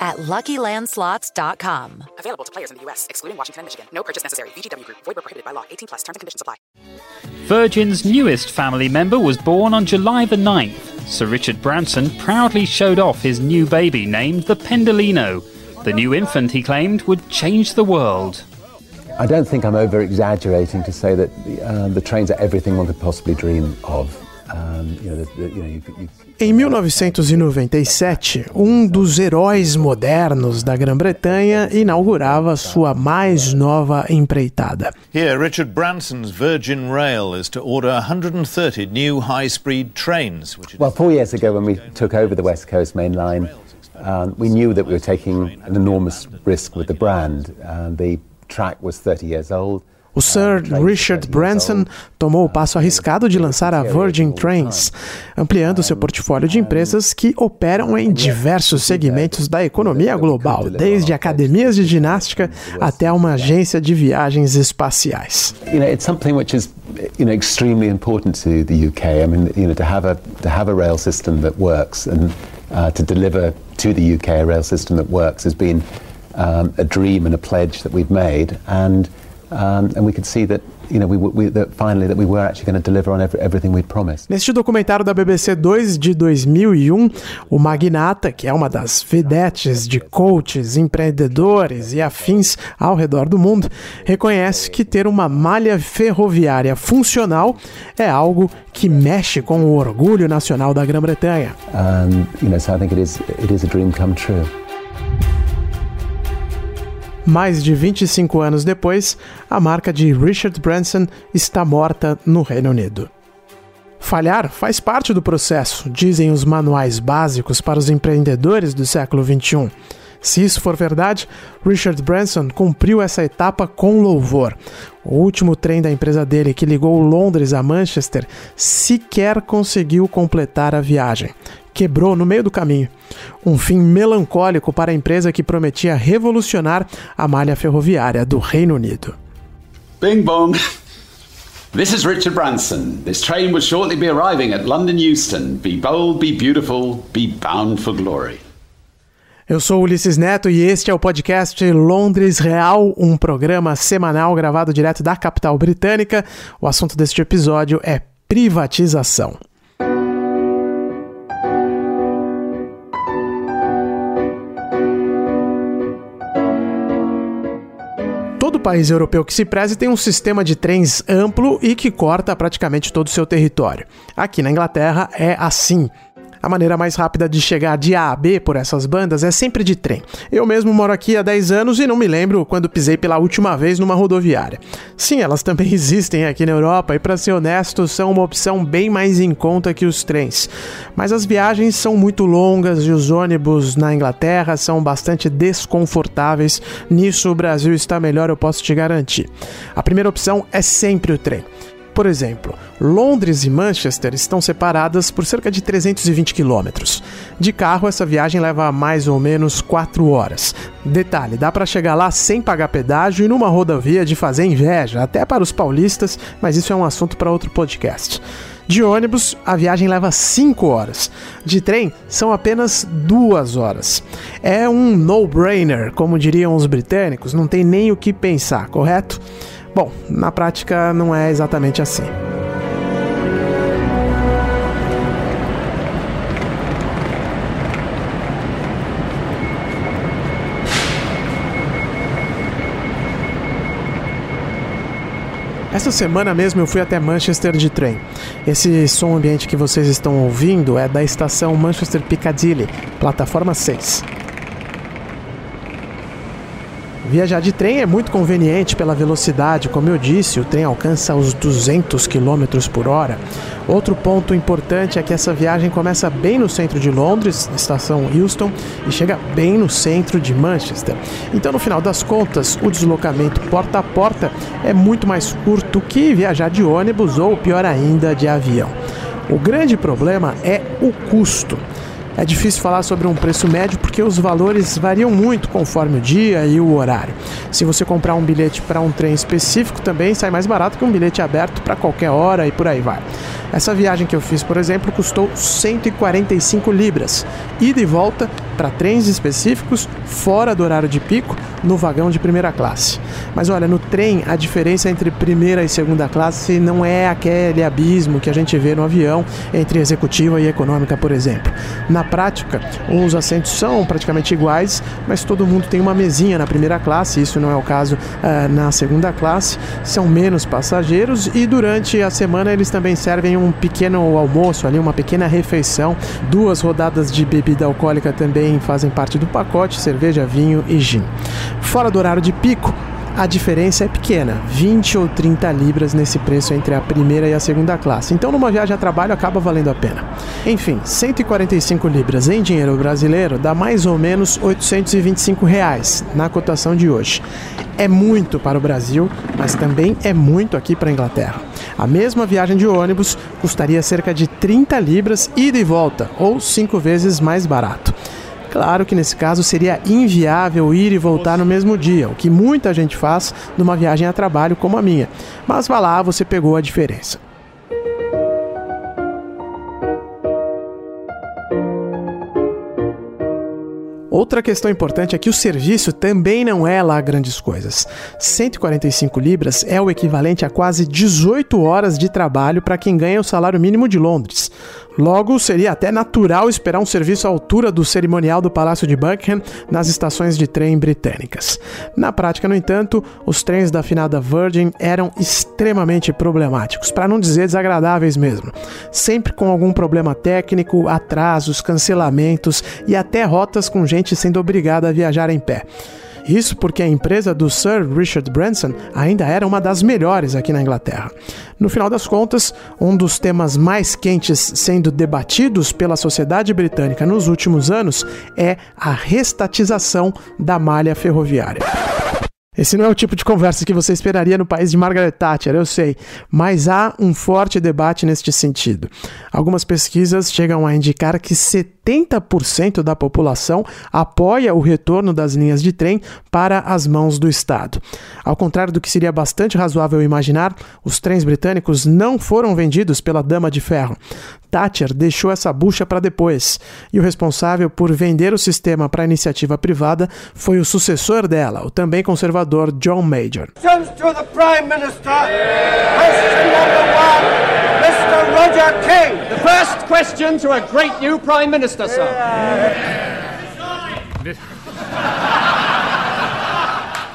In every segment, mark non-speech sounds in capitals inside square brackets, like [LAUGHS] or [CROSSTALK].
at LuckyLandSlots.com. Available to players in the U.S., excluding Washington and Michigan. No purchase necessary. VGW Group. Void where prohibited by law. 18 plus. Terms and conditions apply. Virgin's newest family member was born on July the 9th. Sir Richard Branson proudly showed off his new baby named the Pendolino. The new infant, he claimed, would change the world. I don't think I'm over exaggerating to say that uh, the trains are everything one could possibly dream of. Um, Em 1997, um dos heróis modernos da Grã-Bretanha inaugurava sua mais nova empreitada. Here, Richard Branson's Virgin Rail is to order 130 new high-speed trains. Well, four years ago, when we took over the West Coast Main Line, um, we knew that we were taking an enormous risk with the brand. Uh, the track was 30 years old. O Sir Richard Branson tomou o passo arriscado de lançar a Virgin Trains, ampliando seu portfólio de empresas que operam em diversos segmentos da economia global, desde academias de ginástica até uma agência de viagens espaciais. You know, it's something which is you know extremely important to the UK. I mean, you know, to have a to have a rail system that works and uh, to deliver to the UK a rail system that works has been um, a dream and a pledge that we've made. And and we could see that you know, we, we, that finally that we were actually going to deliver on every, everything we'd promised. Neste documentário da BBC 2 de 2001, o magnata, que é uma das vedetes de coaches, empreendedores e afins ao redor do mundo, reconhece que ter uma malha ferroviária funcional é algo que mexe com o orgulho nacional da Grã-Bretanha. Um, you know, so I think it is, it is a dream come true. Mais de 25 anos depois, a marca de Richard Branson está morta no Reino Unido. Falhar faz parte do processo, dizem os manuais básicos para os empreendedores do século XXI. Se isso for verdade, Richard Branson cumpriu essa etapa com louvor. O último trem da empresa dele, que ligou Londres a Manchester, sequer conseguiu completar a viagem. Quebrou no meio do caminho. Um fim melancólico para a empresa que prometia revolucionar a malha ferroviária do Reino Unido. Bing bong. This is Richard Branson. This train will shortly be arriving at London Euston. Be bold, be beautiful, be bound for glory. Eu sou Ulisses Neto e este é o podcast Londres Real, um programa semanal gravado direto da capital britânica. O assunto deste episódio é privatização. País europeu que se preze tem um sistema de trens amplo e que corta praticamente todo o seu território. Aqui na Inglaterra é assim. A maneira mais rápida de chegar de A a B por essas bandas é sempre de trem. Eu mesmo moro aqui há 10 anos e não me lembro quando pisei pela última vez numa rodoviária. Sim, elas também [LAUGHS] existem aqui na Europa e, para ser honesto, são uma opção bem mais em conta que os trens. Mas as viagens são muito longas e os ônibus na Inglaterra são bastante desconfortáveis. Nisso o Brasil está melhor, eu posso te garantir. A primeira opção é sempre o trem. Por exemplo, Londres e Manchester estão separadas por cerca de 320 quilômetros. De carro, essa viagem leva mais ou menos 4 horas. Detalhe: dá para chegar lá sem pagar pedágio e numa rodovia de fazer inveja, até para os paulistas, mas isso é um assunto para outro podcast. De ônibus, a viagem leva 5 horas. De trem, são apenas 2 horas. É um no-brainer, como diriam os britânicos, não tem nem o que pensar, correto? Bom, na prática não é exatamente assim. Essa semana mesmo eu fui até Manchester de trem. Esse som ambiente que vocês estão ouvindo é da estação Manchester Piccadilly, plataforma 6. Viajar de trem é muito conveniente pela velocidade, como eu disse, o trem alcança os 200 km por hora. Outro ponto importante é que essa viagem começa bem no centro de Londres, na estação Euston, e chega bem no centro de Manchester. Então, no final das contas, o deslocamento porta a porta é muito mais curto que viajar de ônibus ou, pior ainda, de avião. O grande problema é o custo. É difícil falar sobre um preço médio porque os valores variam muito conforme o dia e o horário. Se você comprar um bilhete para um trem específico, também sai mais barato que um bilhete aberto para qualquer hora e por aí vai. Essa viagem que eu fiz, por exemplo, custou 145 libras, ida e volta para trens específicos fora do horário de pico no vagão de primeira classe. Mas olha, no trem a diferença entre primeira e segunda classe não é aquele abismo que a gente vê no avião entre executiva e econômica, por exemplo. Na prática, os assentos são praticamente iguais, mas todo mundo tem uma mesinha na primeira classe, isso não é o caso uh, na segunda classe. São menos passageiros e durante a semana eles também servem um pequeno almoço ali, uma pequena refeição, duas rodadas de bebida alcoólica também também fazem parte do pacote cerveja, vinho e gin. Fora do horário de pico, a diferença é pequena, 20 ou 30 libras nesse preço entre a primeira e a segunda classe. Então, numa viagem a trabalho acaba valendo a pena. Enfim, 145 libras em dinheiro brasileiro dá mais ou menos 825 reais na cotação de hoje. É muito para o Brasil, mas também é muito aqui para a Inglaterra. A mesma viagem de ônibus custaria cerca de 30 libras ida e volta, ou cinco vezes mais barato. Claro que nesse caso seria inviável ir e voltar no mesmo dia, o que muita gente faz numa viagem a trabalho como a minha. Mas vá lá, você pegou a diferença. Outra questão importante é que o serviço também não é lá grandes coisas. 145 libras é o equivalente a quase 18 horas de trabalho para quem ganha o salário mínimo de Londres. Logo, seria até natural esperar um serviço à altura do cerimonial do Palácio de Buckingham nas estações de trem britânicas. Na prática, no entanto, os trens da finada Virgin eram extremamente problemáticos, para não dizer desagradáveis mesmo. Sempre com algum problema técnico, atrasos, cancelamentos e até rotas com gente sendo obrigada a viajar em pé. Isso porque a empresa do Sir Richard Branson ainda era uma das melhores aqui na Inglaterra. No final das contas, um dos temas mais quentes sendo debatidos pela sociedade britânica nos últimos anos é a restatização da malha ferroviária. Esse não é o tipo de conversa que você esperaria no país de Margaret Thatcher, eu sei, mas há um forte debate neste sentido. Algumas pesquisas chegam a indicar que 70% da população apoia o retorno das linhas de trem para as mãos do Estado. Ao contrário do que seria bastante razoável imaginar, os trens britânicos não foram vendidos pela Dama de Ferro. Thatcher deixou essa bucha para depois, e o responsável por vender o sistema para a iniciativa privada foi o sucessor dela, o também conservador John Major. Roger King. The first question to a great new Prime Minister, sir.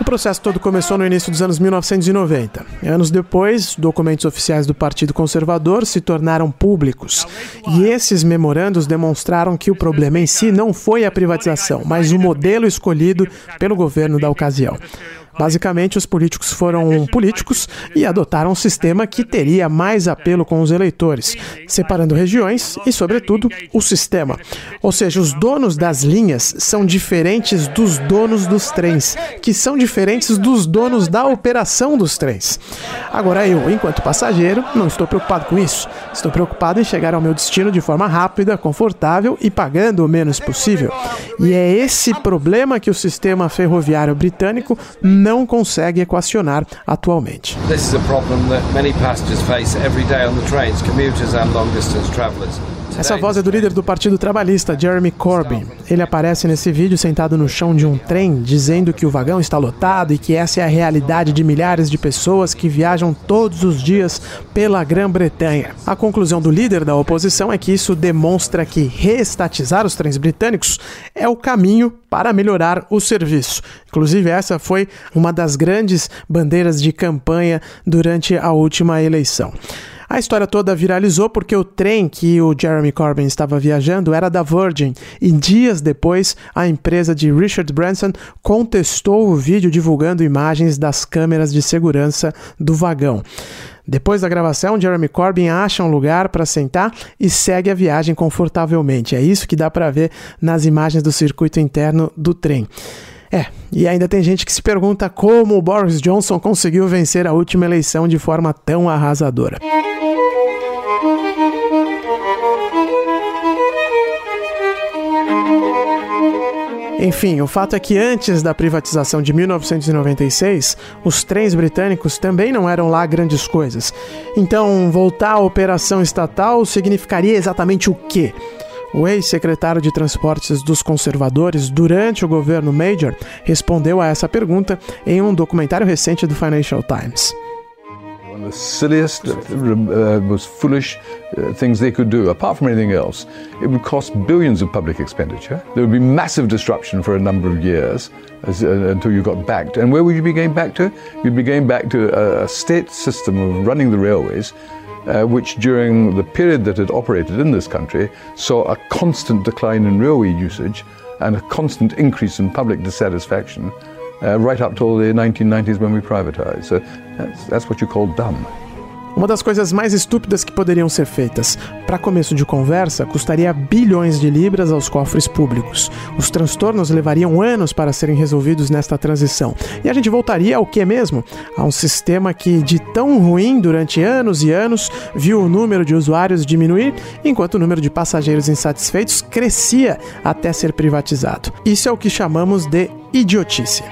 O processo todo começou no início dos anos 1990. Anos depois, documentos oficiais do Partido Conservador se tornaram públicos. E esses memorandos demonstraram que o problema em si não foi a privatização, mas o modelo escolhido pelo governo da ocasião. Basicamente, os políticos foram políticos e adotaram um sistema que teria mais apelo com os eleitores, separando regiões e, sobretudo, o sistema. Ou seja, os donos das linhas são diferentes dos donos dos trens, que são diferentes dos donos da operação dos trens. Agora, eu, enquanto passageiro, não estou preocupado com isso. Estou preocupado em chegar ao meu destino de forma rápida, confortável e pagando o menos possível. E é esse problema que o sistema ferroviário britânico não consegue equacionar atualmente. This is a problem that many passengers face every day on the trains, commuters and long distance travelers. Essa voz é do líder do Partido Trabalhista, Jeremy Corbyn. Ele aparece nesse vídeo sentado no chão de um trem, dizendo que o vagão está lotado e que essa é a realidade de milhares de pessoas que viajam todos os dias pela Grã-Bretanha. A conclusão do líder da oposição é que isso demonstra que reestatizar os trens britânicos é o caminho para melhorar o serviço. Inclusive, essa foi uma das grandes bandeiras de campanha durante a última eleição. A história toda viralizou porque o trem que o Jeremy Corbyn estava viajando era da Virgin e dias depois a empresa de Richard Branson contestou o vídeo divulgando imagens das câmeras de segurança do vagão. Depois da gravação, Jeremy Corbyn acha um lugar para sentar e segue a viagem confortavelmente. É isso que dá para ver nas imagens do circuito interno do trem. É, e ainda tem gente que se pergunta como o Boris Johnson conseguiu vencer a última eleição de forma tão arrasadora. Enfim, o fato é que antes da privatização de 1996, os trens britânicos também não eram lá grandes coisas. Então, voltar à operação estatal significaria exatamente o quê? O ex-secretário de Transportes dos Conservadores durante o governo Major respondeu a essa pergunta em um documentário recente do Financial Times. One of the silliest, uh, uh, most foolish uh, things they could do, apart from anything else. It would cost billions of public expenditure. There would be massive disruption for a number of years as, uh, until you got back. And where would you be going back to? You'd be going back to a, a state system of running the railways uh, which during the period that it operated in this country saw a constant decline in railway usage and a constant increase in public dissatisfaction uh, right up till the 1990s when we privatized. So that's, that's what you call dumb. Uma das coisas mais estúpidas que poderiam ser feitas. Para começo de conversa, custaria bilhões de libras aos cofres públicos. Os transtornos levariam anos para serem resolvidos nesta transição. E a gente voltaria ao que mesmo? A um sistema que, de tão ruim durante anos e anos, viu o número de usuários diminuir, enquanto o número de passageiros insatisfeitos crescia até ser privatizado. Isso é o que chamamos de idiotice.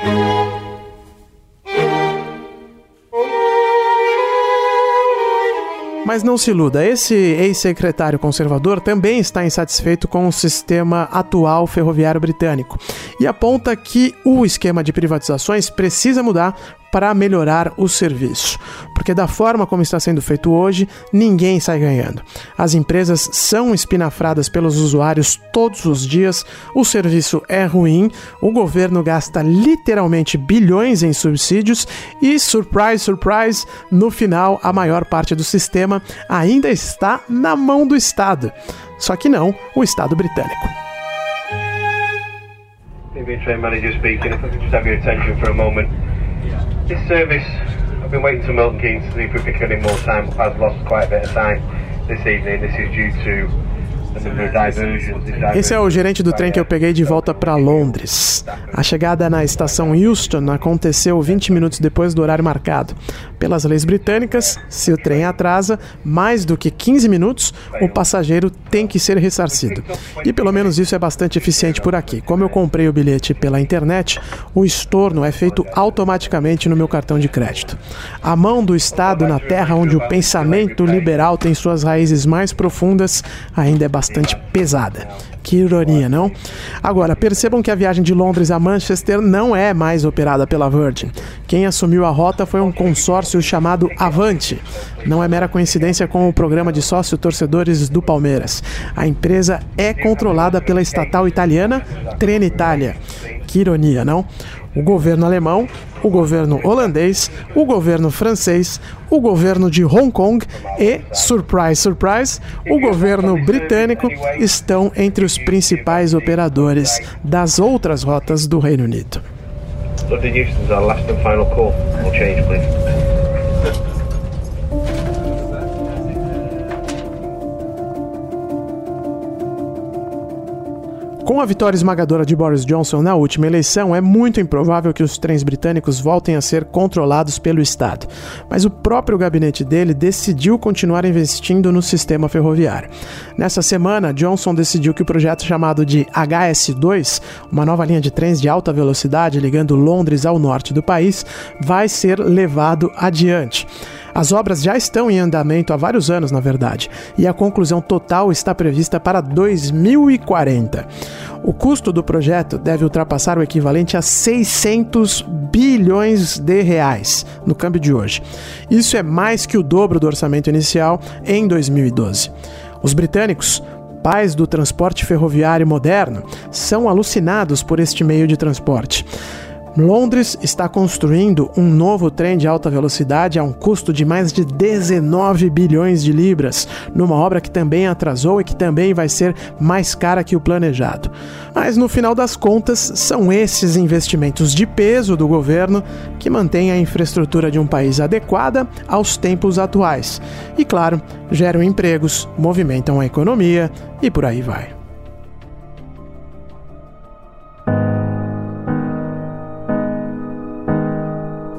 Mas não se iluda, esse ex-secretário conservador também está insatisfeito com o sistema atual ferroviário britânico e aponta que o esquema de privatizações precisa mudar para melhorar o serviço, porque da forma como está sendo feito hoje, ninguém sai ganhando. As empresas são espinafradas pelos usuários todos os dias, o serviço é ruim, o governo gasta literalmente bilhões em subsídios e, surprise, surprise, no final a maior parte do sistema ainda está na mão do Estado. Só que não o Estado britânico. train manager speaking. If I could just have your attention for a moment. This service, I've been waiting to Milton Keynes to see if we could get in more time, but I've lost quite a bit of time this evening. This is due to Esse é o gerente do trem que eu peguei de volta para Londres. A chegada na estação Euston aconteceu 20 minutos depois do horário marcado. Pelas leis britânicas, se o trem atrasa mais do que 15 minutos, o passageiro tem que ser ressarcido. E pelo menos isso é bastante eficiente por aqui. Como eu comprei o bilhete pela internet, o estorno é feito automaticamente no meu cartão de crédito. A mão do Estado na terra onde o pensamento liberal tem suas raízes mais profundas ainda é bastante pesada. Que ironia, não? Agora, percebam que a viagem de Londres a Manchester não é mais operada pela Virgin. Quem assumiu a rota foi um consórcio chamado Avante. Não é mera coincidência com o programa de sócio-torcedores do Palmeiras. A empresa é controlada pela estatal italiana Trenitalia. Que ironia, não? o governo alemão, o governo holandês, o governo francês, o governo de Hong Kong e, surprise, surprise, o governo britânico estão entre os principais operadores das outras rotas do Reino Unido. London Euston's our last and final call. We'll change, please. Com a vitória esmagadora de Boris Johnson na última eleição, é muito improvável que os trens britânicos voltem a ser controlados pelo Estado. Mas o próprio gabinete dele decidiu continuar investindo no sistema ferroviário. Nessa semana, Johnson decidiu que o projeto chamado de HS2, uma nova linha de trens de alta velocidade ligando Londres ao norte do país, vai ser levado adiante. As obras já estão em andamento há vários anos, na verdade, e a conclusão total está prevista para 2040. O custo do projeto deve ultrapassar o equivalente a 600 bilhões de reais no câmbio de hoje. Isso é mais que o dobro do orçamento inicial em 2012. Os britânicos pais do transporte ferroviário moderno são alucinados por este meio de transporte. Londres está construindo um novo trem de alta velocidade a um custo de mais de 19 bilhões de libras, numa obra que também atrasou e que também vai ser mais cara que o planejado. Mas no final das contas, são esses investimentos de peso do governo que mantêm a infraestrutura de um país adequada aos tempos atuais. E claro, geram empregos, movimentam a economia e por aí vai.